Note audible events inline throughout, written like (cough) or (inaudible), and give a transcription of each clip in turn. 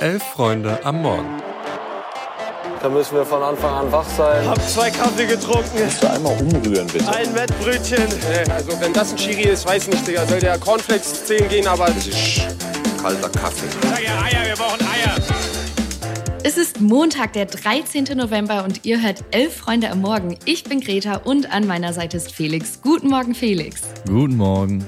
Elf Freunde am Morgen. Da müssen wir von Anfang an wach sein. Hab zwei Kaffee getrunken. Kannst du einmal umrühren, bitte? Ein Wettbrötchen. Also wenn das ein Chiri ist, weiß nicht, Digga. Soll der Cornflakes 10 gehen, aber... Das ist kalter Kaffee. Sag ja Eier, wir brauchen Eier. Es ist Montag, der 13. November und ihr hört Elf Freunde am Morgen. Ich bin Greta und an meiner Seite ist Felix. Guten Morgen, Felix. Guten Morgen.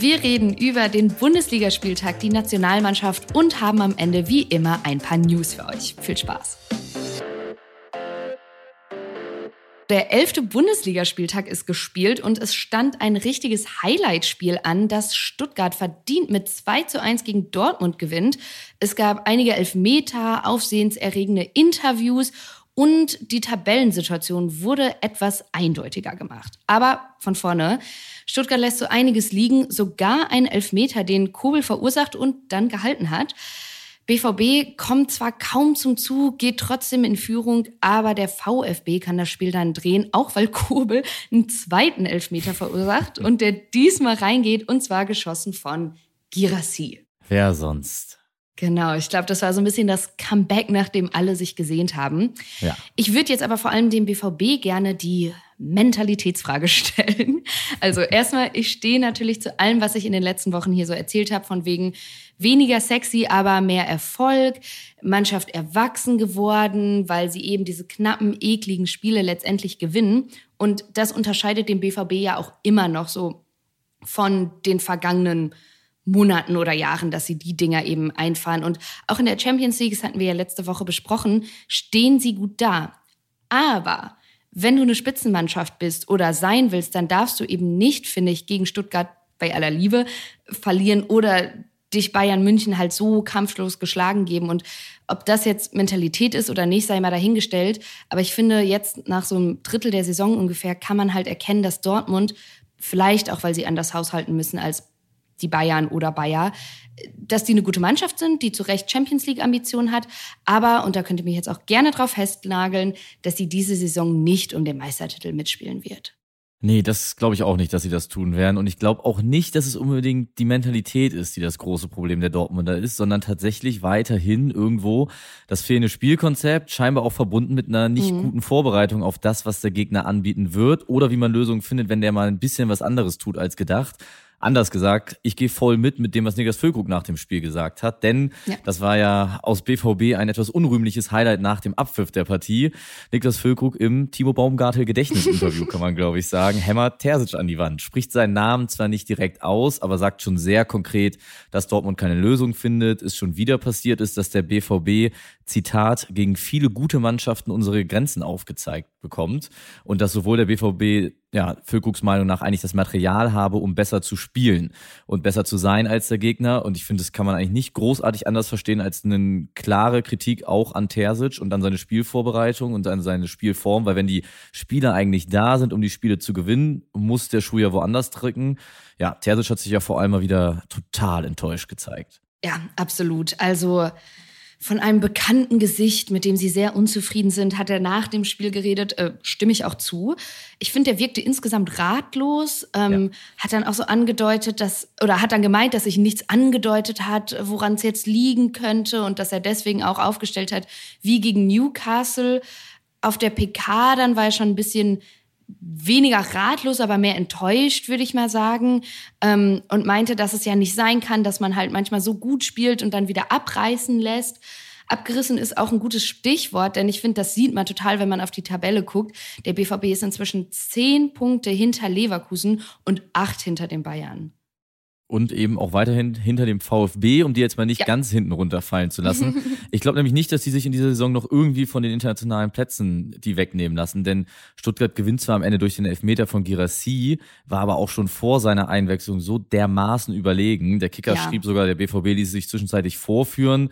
Wir reden über den Bundesligaspieltag, die Nationalmannschaft und haben am Ende wie immer ein paar News für euch. Viel Spaß. Der elfte Bundesligaspieltag ist gespielt und es stand ein richtiges Highlightspiel an, das Stuttgart verdient mit 2 zu 1 gegen Dortmund gewinnt. Es gab einige Elfmeter, aufsehenserregende Interviews und die Tabellensituation wurde etwas eindeutiger gemacht. Aber von vorne, Stuttgart lässt so einiges liegen, sogar einen Elfmeter, den Kobel verursacht und dann gehalten hat. BVB kommt zwar kaum zum Zug, geht trotzdem in Führung, aber der VfB kann das Spiel dann drehen, auch weil Kobel einen zweiten Elfmeter verursacht und der diesmal reingeht und zwar geschossen von Girassi. Wer sonst? Genau, ich glaube, das war so ein bisschen das Comeback, nachdem alle sich gesehnt haben. Ja. Ich würde jetzt aber vor allem dem BVB gerne die Mentalitätsfrage (laughs) stellen. Also erstmal, ich stehe natürlich zu allem, was ich in den letzten Wochen hier so erzählt habe, von wegen weniger sexy, aber mehr Erfolg, Mannschaft erwachsen geworden, weil sie eben diese knappen, ekligen Spiele letztendlich gewinnen. Und das unterscheidet den BVB ja auch immer noch so von den vergangenen Monaten oder Jahren, dass sie die Dinger eben einfahren. Und auch in der Champions League, das hatten wir ja letzte Woche besprochen, stehen sie gut da. Aber wenn du eine Spitzenmannschaft bist oder sein willst, dann darfst du eben nicht, finde ich, gegen Stuttgart bei aller Liebe verlieren oder dich Bayern München halt so kampflos geschlagen geben. Und ob das jetzt Mentalität ist oder nicht, sei mal dahingestellt. Aber ich finde, jetzt nach so einem Drittel der Saison ungefähr kann man halt erkennen, dass Dortmund, vielleicht auch weil sie anders haushalten müssen als die Bayern oder Bayer, dass die eine gute Mannschaft sind, die zu Recht Champions League Ambitionen hat, aber, und da könnt ihr mich jetzt auch gerne drauf festnageln, dass sie diese Saison nicht um den Meistertitel mitspielen wird. Nee, das glaube ich auch nicht, dass sie das tun werden. Und ich glaube auch nicht, dass es unbedingt die Mentalität ist, die das große Problem der Dortmunder ist, sondern tatsächlich weiterhin irgendwo das fehlende Spielkonzept, scheinbar auch verbunden mit einer nicht mhm. guten Vorbereitung auf das, was der Gegner anbieten wird oder wie man Lösungen findet, wenn der mal ein bisschen was anderes tut als gedacht. Anders gesagt, ich gehe voll mit mit dem, was Niklas Füllkrug nach dem Spiel gesagt hat, denn ja. das war ja aus BVB ein etwas unrühmliches Highlight nach dem Abpfiff der Partie. Niklas Füllkrug im Timo Baumgartel Gedächtnisinterview, kann man glaube ich sagen, hämmert Terzic an die Wand, spricht seinen Namen zwar nicht direkt aus, aber sagt schon sehr konkret, dass Dortmund keine Lösung findet, es schon wieder passiert ist, dass der BVB Zitat gegen viele gute Mannschaften unsere Grenzen aufgezeigt bekommt und dass sowohl der BVB ja, Füllkrug's Meinung nach eigentlich das Material habe, um besser zu spielen und besser zu sein als der Gegner. Und ich finde, das kann man eigentlich nicht großartig anders verstehen als eine klare Kritik auch an Terzic und an seine Spielvorbereitung und an seine Spielform, weil wenn die Spieler eigentlich da sind, um die Spiele zu gewinnen, muss der Schuh ja woanders drücken. Ja, Terzic hat sich ja vor allem mal wieder total enttäuscht gezeigt. Ja, absolut. Also von einem bekannten Gesicht, mit dem sie sehr unzufrieden sind, hat er nach dem Spiel geredet. Äh, stimme ich auch zu. Ich finde, der wirkte insgesamt ratlos. Ähm, ja. Hat dann auch so angedeutet, dass, oder hat dann gemeint, dass sich nichts angedeutet hat, woran es jetzt liegen könnte und dass er deswegen auch aufgestellt hat, wie gegen Newcastle. Auf der PK dann war er schon ein bisschen weniger ratlos, aber mehr enttäuscht, würde ich mal sagen. Ähm, und meinte, dass es ja nicht sein kann, dass man halt manchmal so gut spielt und dann wieder abreißen lässt. Abgerissen ist auch ein gutes Stichwort, denn ich finde, das sieht man total, wenn man auf die Tabelle guckt. Der BVB ist inzwischen zehn Punkte hinter Leverkusen und acht hinter den Bayern und eben auch weiterhin hinter dem VfB, um die jetzt mal nicht ja. ganz hinten runterfallen zu lassen. (laughs) ich glaube nämlich nicht, dass die sich in dieser Saison noch irgendwie von den internationalen Plätzen die wegnehmen lassen, denn Stuttgart gewinnt zwar am Ende durch den Elfmeter von Girassi, war aber auch schon vor seiner Einwechslung so dermaßen überlegen. Der Kicker ja. schrieb sogar, der BVB ließ sich zwischenzeitlich vorführen.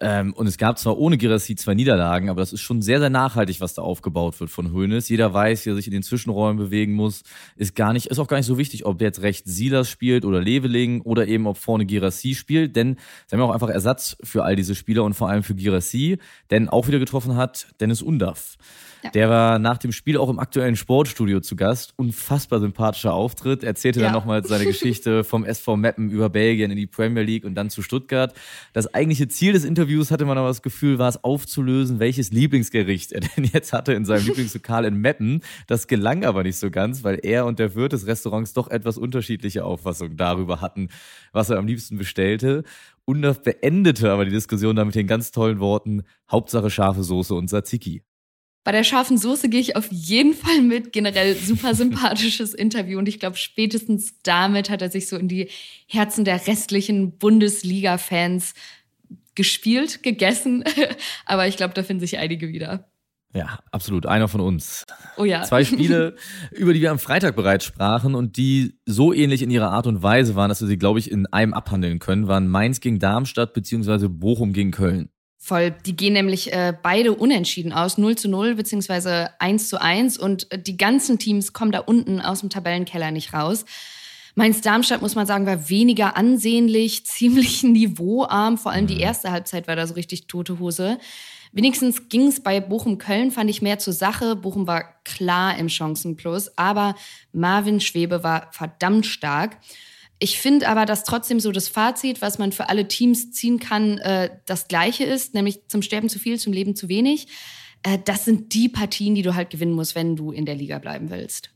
Ähm, und es gab zwar ohne Girassi zwei Niederlagen, aber das ist schon sehr, sehr nachhaltig, was da aufgebaut wird von Hoeneß. Jeder weiß, wie er sich in den Zwischenräumen bewegen muss. Ist gar nicht, ist auch gar nicht so wichtig, ob jetzt rechts Silas spielt oder Leveling oder eben ob vorne Girassi spielt, denn sie haben ja auch einfach Ersatz für all diese Spieler und vor allem für Girassi, denn auch wieder getroffen hat Dennis Undaff. Ja. Der war nach dem Spiel auch im aktuellen Sportstudio zu Gast. Unfassbar sympathischer Auftritt. Erzählte ja. dann nochmal seine Geschichte vom SV Meppen über Belgien in die Premier League und dann zu Stuttgart. Das eigentliche Ziel des Interviews Interviews hatte man aber das Gefühl, war es aufzulösen, welches Lieblingsgericht er (laughs) denn jetzt hatte in seinem Lieblingslokal in Meppen. Das gelang aber nicht so ganz, weil er und der Wirt des Restaurants doch etwas unterschiedliche Auffassungen darüber hatten, was er am liebsten bestellte. Undorf beendete aber die Diskussion damit den ganz tollen Worten Hauptsache scharfe Soße und Tzatziki. Bei der scharfen Soße gehe ich auf jeden Fall mit. Generell super sympathisches (laughs) Interview und ich glaube, spätestens damit hat er sich so in die Herzen der restlichen Bundesliga-Fans gespielt, gegessen. (laughs) Aber ich glaube, da finden sich einige wieder. Ja, absolut. Einer von uns. Oh ja. Zwei Spiele, (laughs) über die wir am Freitag bereits sprachen und die so ähnlich in ihrer Art und Weise waren, dass wir sie, glaube ich, in einem abhandeln können, waren Mainz gegen Darmstadt beziehungsweise Bochum gegen Köln. Voll. Die gehen nämlich äh, beide unentschieden aus, 0 zu 0 beziehungsweise 1 zu 1 und äh, die ganzen Teams kommen da unten aus dem Tabellenkeller nicht raus. Mainz-Darmstadt, muss man sagen, war weniger ansehnlich, (laughs) ziemlich niveauarm. Vor allem die mhm. erste Halbzeit war da so richtig tote Hose. Wenigstens ging es bei Bochum-Köln, fand ich mehr zur Sache. Bochum war klar im Chancenplus, aber Marvin Schwebe war verdammt stark. Ich finde aber, dass trotzdem so das Fazit, was man für alle Teams ziehen kann, äh, das gleiche ist, nämlich zum Sterben zu viel, zum Leben zu wenig. Äh, das sind die Partien, die du halt gewinnen musst, wenn du in der Liga bleiben willst.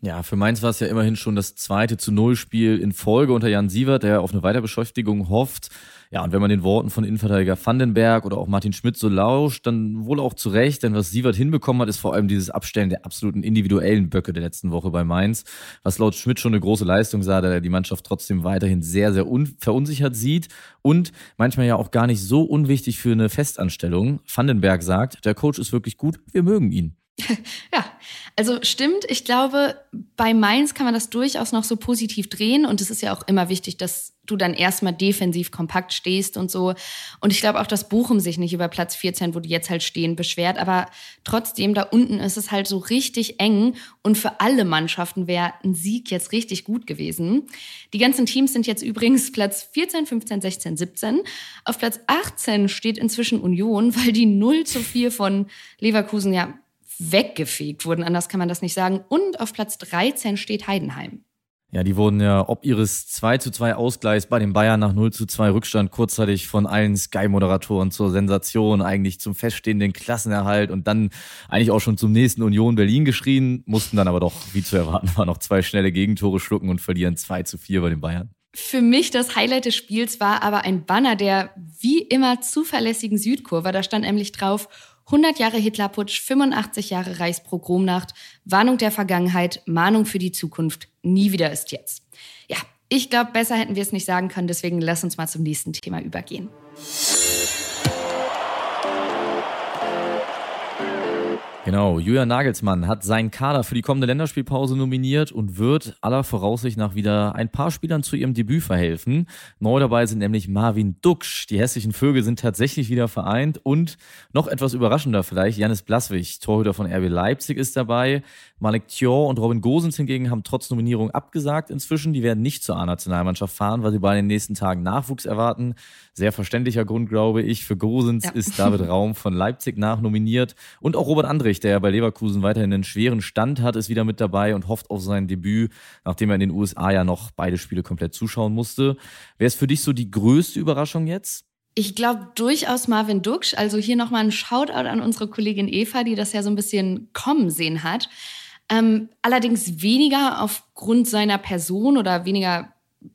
Ja, für Mainz war es ja immerhin schon das zweite zu Null Spiel in Folge unter Jan Sievert, der auf eine Weiterbeschäftigung hofft. Ja, und wenn man den Worten von Innenverteidiger Vandenberg oder auch Martin Schmidt so lauscht, dann wohl auch zu Recht, denn was Sievert hinbekommen hat, ist vor allem dieses Abstellen der absoluten individuellen Böcke der letzten Woche bei Mainz, was laut Schmidt schon eine große Leistung sah, da er die Mannschaft trotzdem weiterhin sehr, sehr verunsichert sieht und manchmal ja auch gar nicht so unwichtig für eine Festanstellung. Vandenberg sagt, der Coach ist wirklich gut, wir mögen ihn. (laughs) Ja, also stimmt. Ich glaube, bei Mainz kann man das durchaus noch so positiv drehen. Und es ist ja auch immer wichtig, dass du dann erstmal defensiv kompakt stehst und so. Und ich glaube auch, dass Bochum sich nicht über Platz 14, wo die jetzt halt stehen, beschwert. Aber trotzdem, da unten ist es halt so richtig eng. Und für alle Mannschaften wäre ein Sieg jetzt richtig gut gewesen. Die ganzen Teams sind jetzt übrigens Platz 14, 15, 16, 17. Auf Platz 18 steht inzwischen Union, weil die 0 zu 4 von Leverkusen ja weggefegt wurden. Anders kann man das nicht sagen. Und auf Platz 13 steht Heidenheim. Ja, die wurden ja ob ihres 2 zu 2 Ausgleichs bei den Bayern nach 0 zu 2 Rückstand kurzzeitig von allen Sky-Moderatoren zur Sensation, eigentlich zum feststehenden Klassenerhalt und dann eigentlich auch schon zum nächsten Union Berlin geschrien, mussten dann aber doch, wie zu erwarten war, noch zwei schnelle Gegentore schlucken und verlieren 2 zu 4 bei den Bayern. Für mich das Highlight des Spiels war aber ein Banner der wie immer zuverlässigen Südkurve. Da stand nämlich drauf, 100 Jahre Hitlerputsch, 85 Jahre Reichspogromnacht, Warnung der Vergangenheit, Mahnung für die Zukunft. Nie wieder ist jetzt. Ja, ich glaube, besser hätten wir es nicht sagen können, deswegen lass uns mal zum nächsten Thema übergehen. Genau, Julian Nagelsmann hat seinen Kader für die kommende Länderspielpause nominiert und wird aller Voraussicht nach wieder ein paar Spielern zu ihrem Debüt verhelfen. Neu dabei sind nämlich Marvin Duksch. Die hässlichen Vögel sind tatsächlich wieder vereint und noch etwas überraschender vielleicht, Janis Blaswig, Torhüter von RB Leipzig ist dabei. Malik Thior und Robin Gosens hingegen haben trotz Nominierung abgesagt inzwischen. Die werden nicht zur A-Nationalmannschaft fahren, weil sie bei den nächsten Tagen Nachwuchs erwarten. Sehr verständlicher Grund, glaube ich. Für Gosens ja. ist David (laughs) Raum von Leipzig nachnominiert. Und auch Robert Andrich, der ja bei Leverkusen weiterhin einen schweren Stand hat, ist wieder mit dabei und hofft auf sein Debüt, nachdem er in den USA ja noch beide Spiele komplett zuschauen musste. Wer ist für dich so die größte Überraschung jetzt? Ich glaube durchaus Marvin Duksch. Also hier nochmal ein Shoutout an unsere Kollegin Eva, die das ja so ein bisschen kommen sehen hat. Ähm, allerdings weniger aufgrund seiner Person oder weniger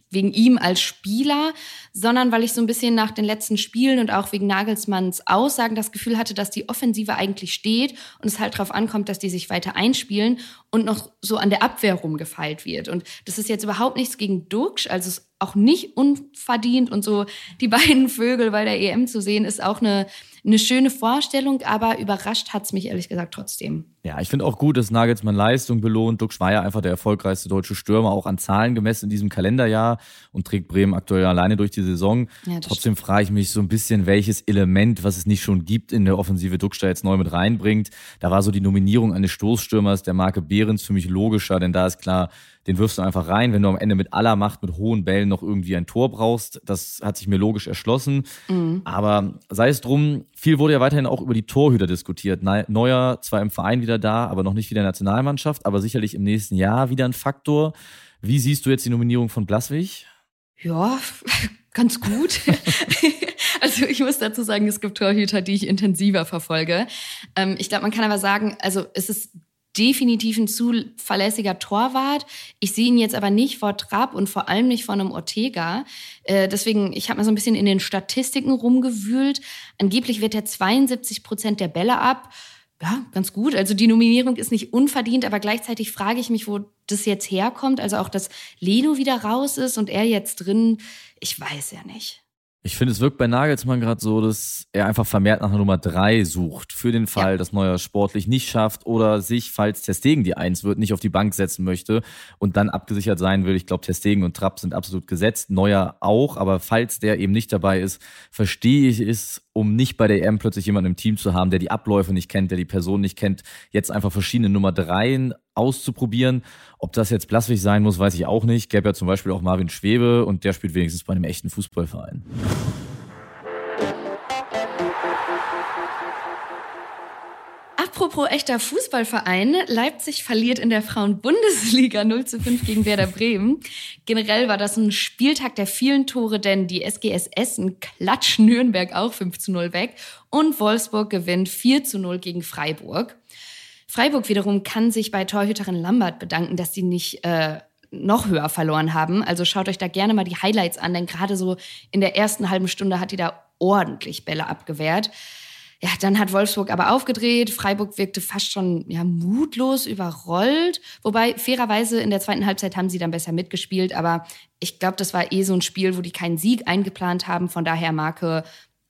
wegen ihm als Spieler, sondern weil ich so ein bisschen nach den letzten Spielen und auch wegen Nagelsmanns Aussagen das Gefühl hatte, dass die Offensive eigentlich steht und es halt darauf ankommt, dass die sich weiter einspielen und noch so an der Abwehr rumgefeilt wird. Und das ist jetzt überhaupt nichts gegen Duxch, also auch nicht unverdient und so die (laughs) beiden Vögel bei der EM zu sehen, ist auch eine eine schöne Vorstellung, aber überrascht hat es mich ehrlich gesagt trotzdem. Ja, ich finde auch gut, dass Nagelsmann Leistung belohnt. Duck war ja einfach der erfolgreichste deutsche Stürmer, auch an Zahlen gemessen in diesem Kalenderjahr und trägt Bremen aktuell alleine durch die Saison. Ja, Trotzdem frage ich mich so ein bisschen, welches Element, was es nicht schon gibt in der Offensive Duckster jetzt neu mit reinbringt. Da war so die Nominierung eines Stoßstürmers der Marke Behrens für mich logischer, denn da ist klar, den wirfst du einfach rein, wenn du am Ende mit aller Macht, mit hohen Bällen noch irgendwie ein Tor brauchst. Das hat sich mir logisch erschlossen. Mhm. Aber sei es drum, viel wurde ja weiterhin auch über die Torhüter diskutiert. Neuer zwar im Verein wieder da, aber noch nicht wieder in der Nationalmannschaft, aber sicherlich im nächsten Jahr wieder ein Faktor. Wie siehst du jetzt die Nominierung von Blaswig? Ja, (laughs) ganz gut. (laughs) Also ich muss dazu sagen, es gibt Torhüter, die ich intensiver verfolge. Ähm, ich glaube, man kann aber sagen, also es ist definitiv ein zuverlässiger Torwart. Ich sehe ihn jetzt aber nicht vor Trapp und vor allem nicht vor einem Ortega. Äh, deswegen, ich habe mal so ein bisschen in den Statistiken rumgewühlt. Angeblich wird er 72 Prozent der Bälle ab. Ja, ganz gut. Also die Nominierung ist nicht unverdient, aber gleichzeitig frage ich mich, wo das jetzt herkommt. Also auch, dass Leno wieder raus ist und er jetzt drin. Ich weiß ja nicht. Ich finde, es wirkt bei Nagelsmann gerade so, dass er einfach vermehrt nach einer Nummer drei sucht. Für den Fall, ja. dass Neuer sportlich nicht schafft oder sich, falls Testegen die Eins wird, nicht auf die Bank setzen möchte und dann abgesichert sein will. Ich glaube, Testegen und Trapp sind absolut gesetzt. Neuer auch. Aber falls der eben nicht dabei ist, verstehe ich es, um nicht bei der EM plötzlich jemanden im Team zu haben, der die Abläufe nicht kennt, der die Person nicht kennt, jetzt einfach verschiedene Nummer dreien auszuprobieren. Ob das jetzt Blaswig sein muss, weiß ich auch nicht. Gäbe ja zum Beispiel auch Marvin Schwebe und der spielt wenigstens bei einem echten Fußballverein. Apropos echter Fußballverein, Leipzig verliert in der Frauen-Bundesliga 0 zu 5 gegen Werder Bremen. Generell war das ein Spieltag der vielen Tore, denn die SGS Essen klatscht Nürnberg auch 5 zu 0 weg und Wolfsburg gewinnt 4 zu 0 gegen Freiburg. Freiburg wiederum kann sich bei Torhüterin Lambert bedanken, dass sie nicht äh, noch höher verloren haben. Also schaut euch da gerne mal die Highlights an, denn gerade so in der ersten halben Stunde hat die da ordentlich Bälle abgewehrt. Ja, dann hat Wolfsburg aber aufgedreht. Freiburg wirkte fast schon ja, mutlos überrollt. Wobei, fairerweise, in der zweiten Halbzeit haben sie dann besser mitgespielt. Aber ich glaube, das war eh so ein Spiel, wo die keinen Sieg eingeplant haben. Von daher Marke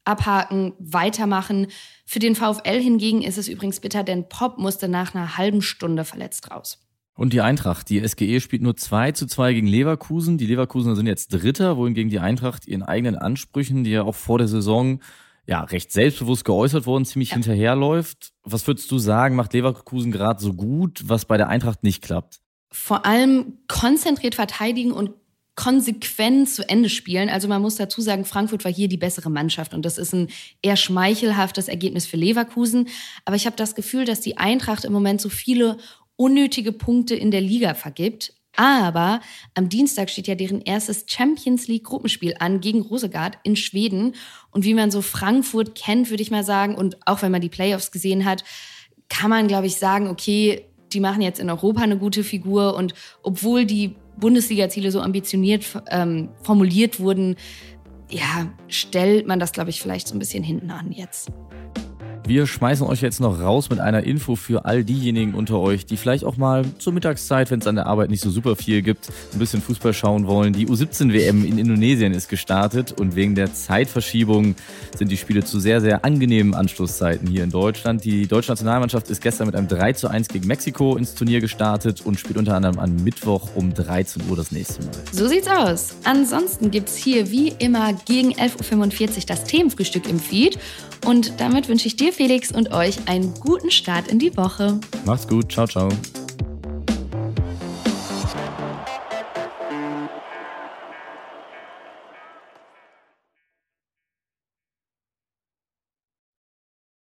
abhaken, weitermachen. Für den VfL hingegen ist es übrigens bitter, denn Pop musste nach einer halben Stunde verletzt raus. Und die Eintracht, die SGE spielt nur 2 zu 2 gegen Leverkusen. Die Leverkusener sind jetzt Dritter, wohingegen die Eintracht ihren eigenen Ansprüchen, die ja auch vor der Saison ja recht selbstbewusst geäußert wurden, ziemlich ja. hinterherläuft. Was würdest du sagen, macht Leverkusen gerade so gut, was bei der Eintracht nicht klappt? Vor allem konzentriert verteidigen und konsequent zu Ende spielen. Also man muss dazu sagen, Frankfurt war hier die bessere Mannschaft und das ist ein eher schmeichelhaftes Ergebnis für Leverkusen. Aber ich habe das Gefühl, dass die Eintracht im Moment so viele unnötige Punkte in der Liga vergibt. Aber am Dienstag steht ja deren erstes Champions League Gruppenspiel an gegen Rosegard in Schweden. Und wie man so Frankfurt kennt, würde ich mal sagen, und auch wenn man die Playoffs gesehen hat, kann man, glaube ich, sagen, okay, die machen jetzt in Europa eine gute Figur. Und obwohl die Bundesliga-Ziele so ambitioniert ähm, formuliert wurden, ja, stellt man das, glaube ich, vielleicht so ein bisschen hinten an jetzt. Wir schmeißen euch jetzt noch raus mit einer Info für all diejenigen unter euch, die vielleicht auch mal zur Mittagszeit, wenn es an der Arbeit nicht so super viel gibt, ein bisschen Fußball schauen wollen. Die U17-WM in Indonesien ist gestartet und wegen der Zeitverschiebung sind die Spiele zu sehr, sehr angenehmen Anschlusszeiten hier in Deutschland. Die deutsche Nationalmannschaft ist gestern mit einem 3 zu 1 gegen Mexiko ins Turnier gestartet und spielt unter anderem am Mittwoch um 13 Uhr das nächste Mal. So sieht's aus. Ansonsten gibt es hier wie immer gegen 11.45 Uhr das Themenfrühstück im Feed. Und damit wünsche ich dir, Felix, und euch einen guten Start in die Woche. Macht's gut. Ciao, ciao.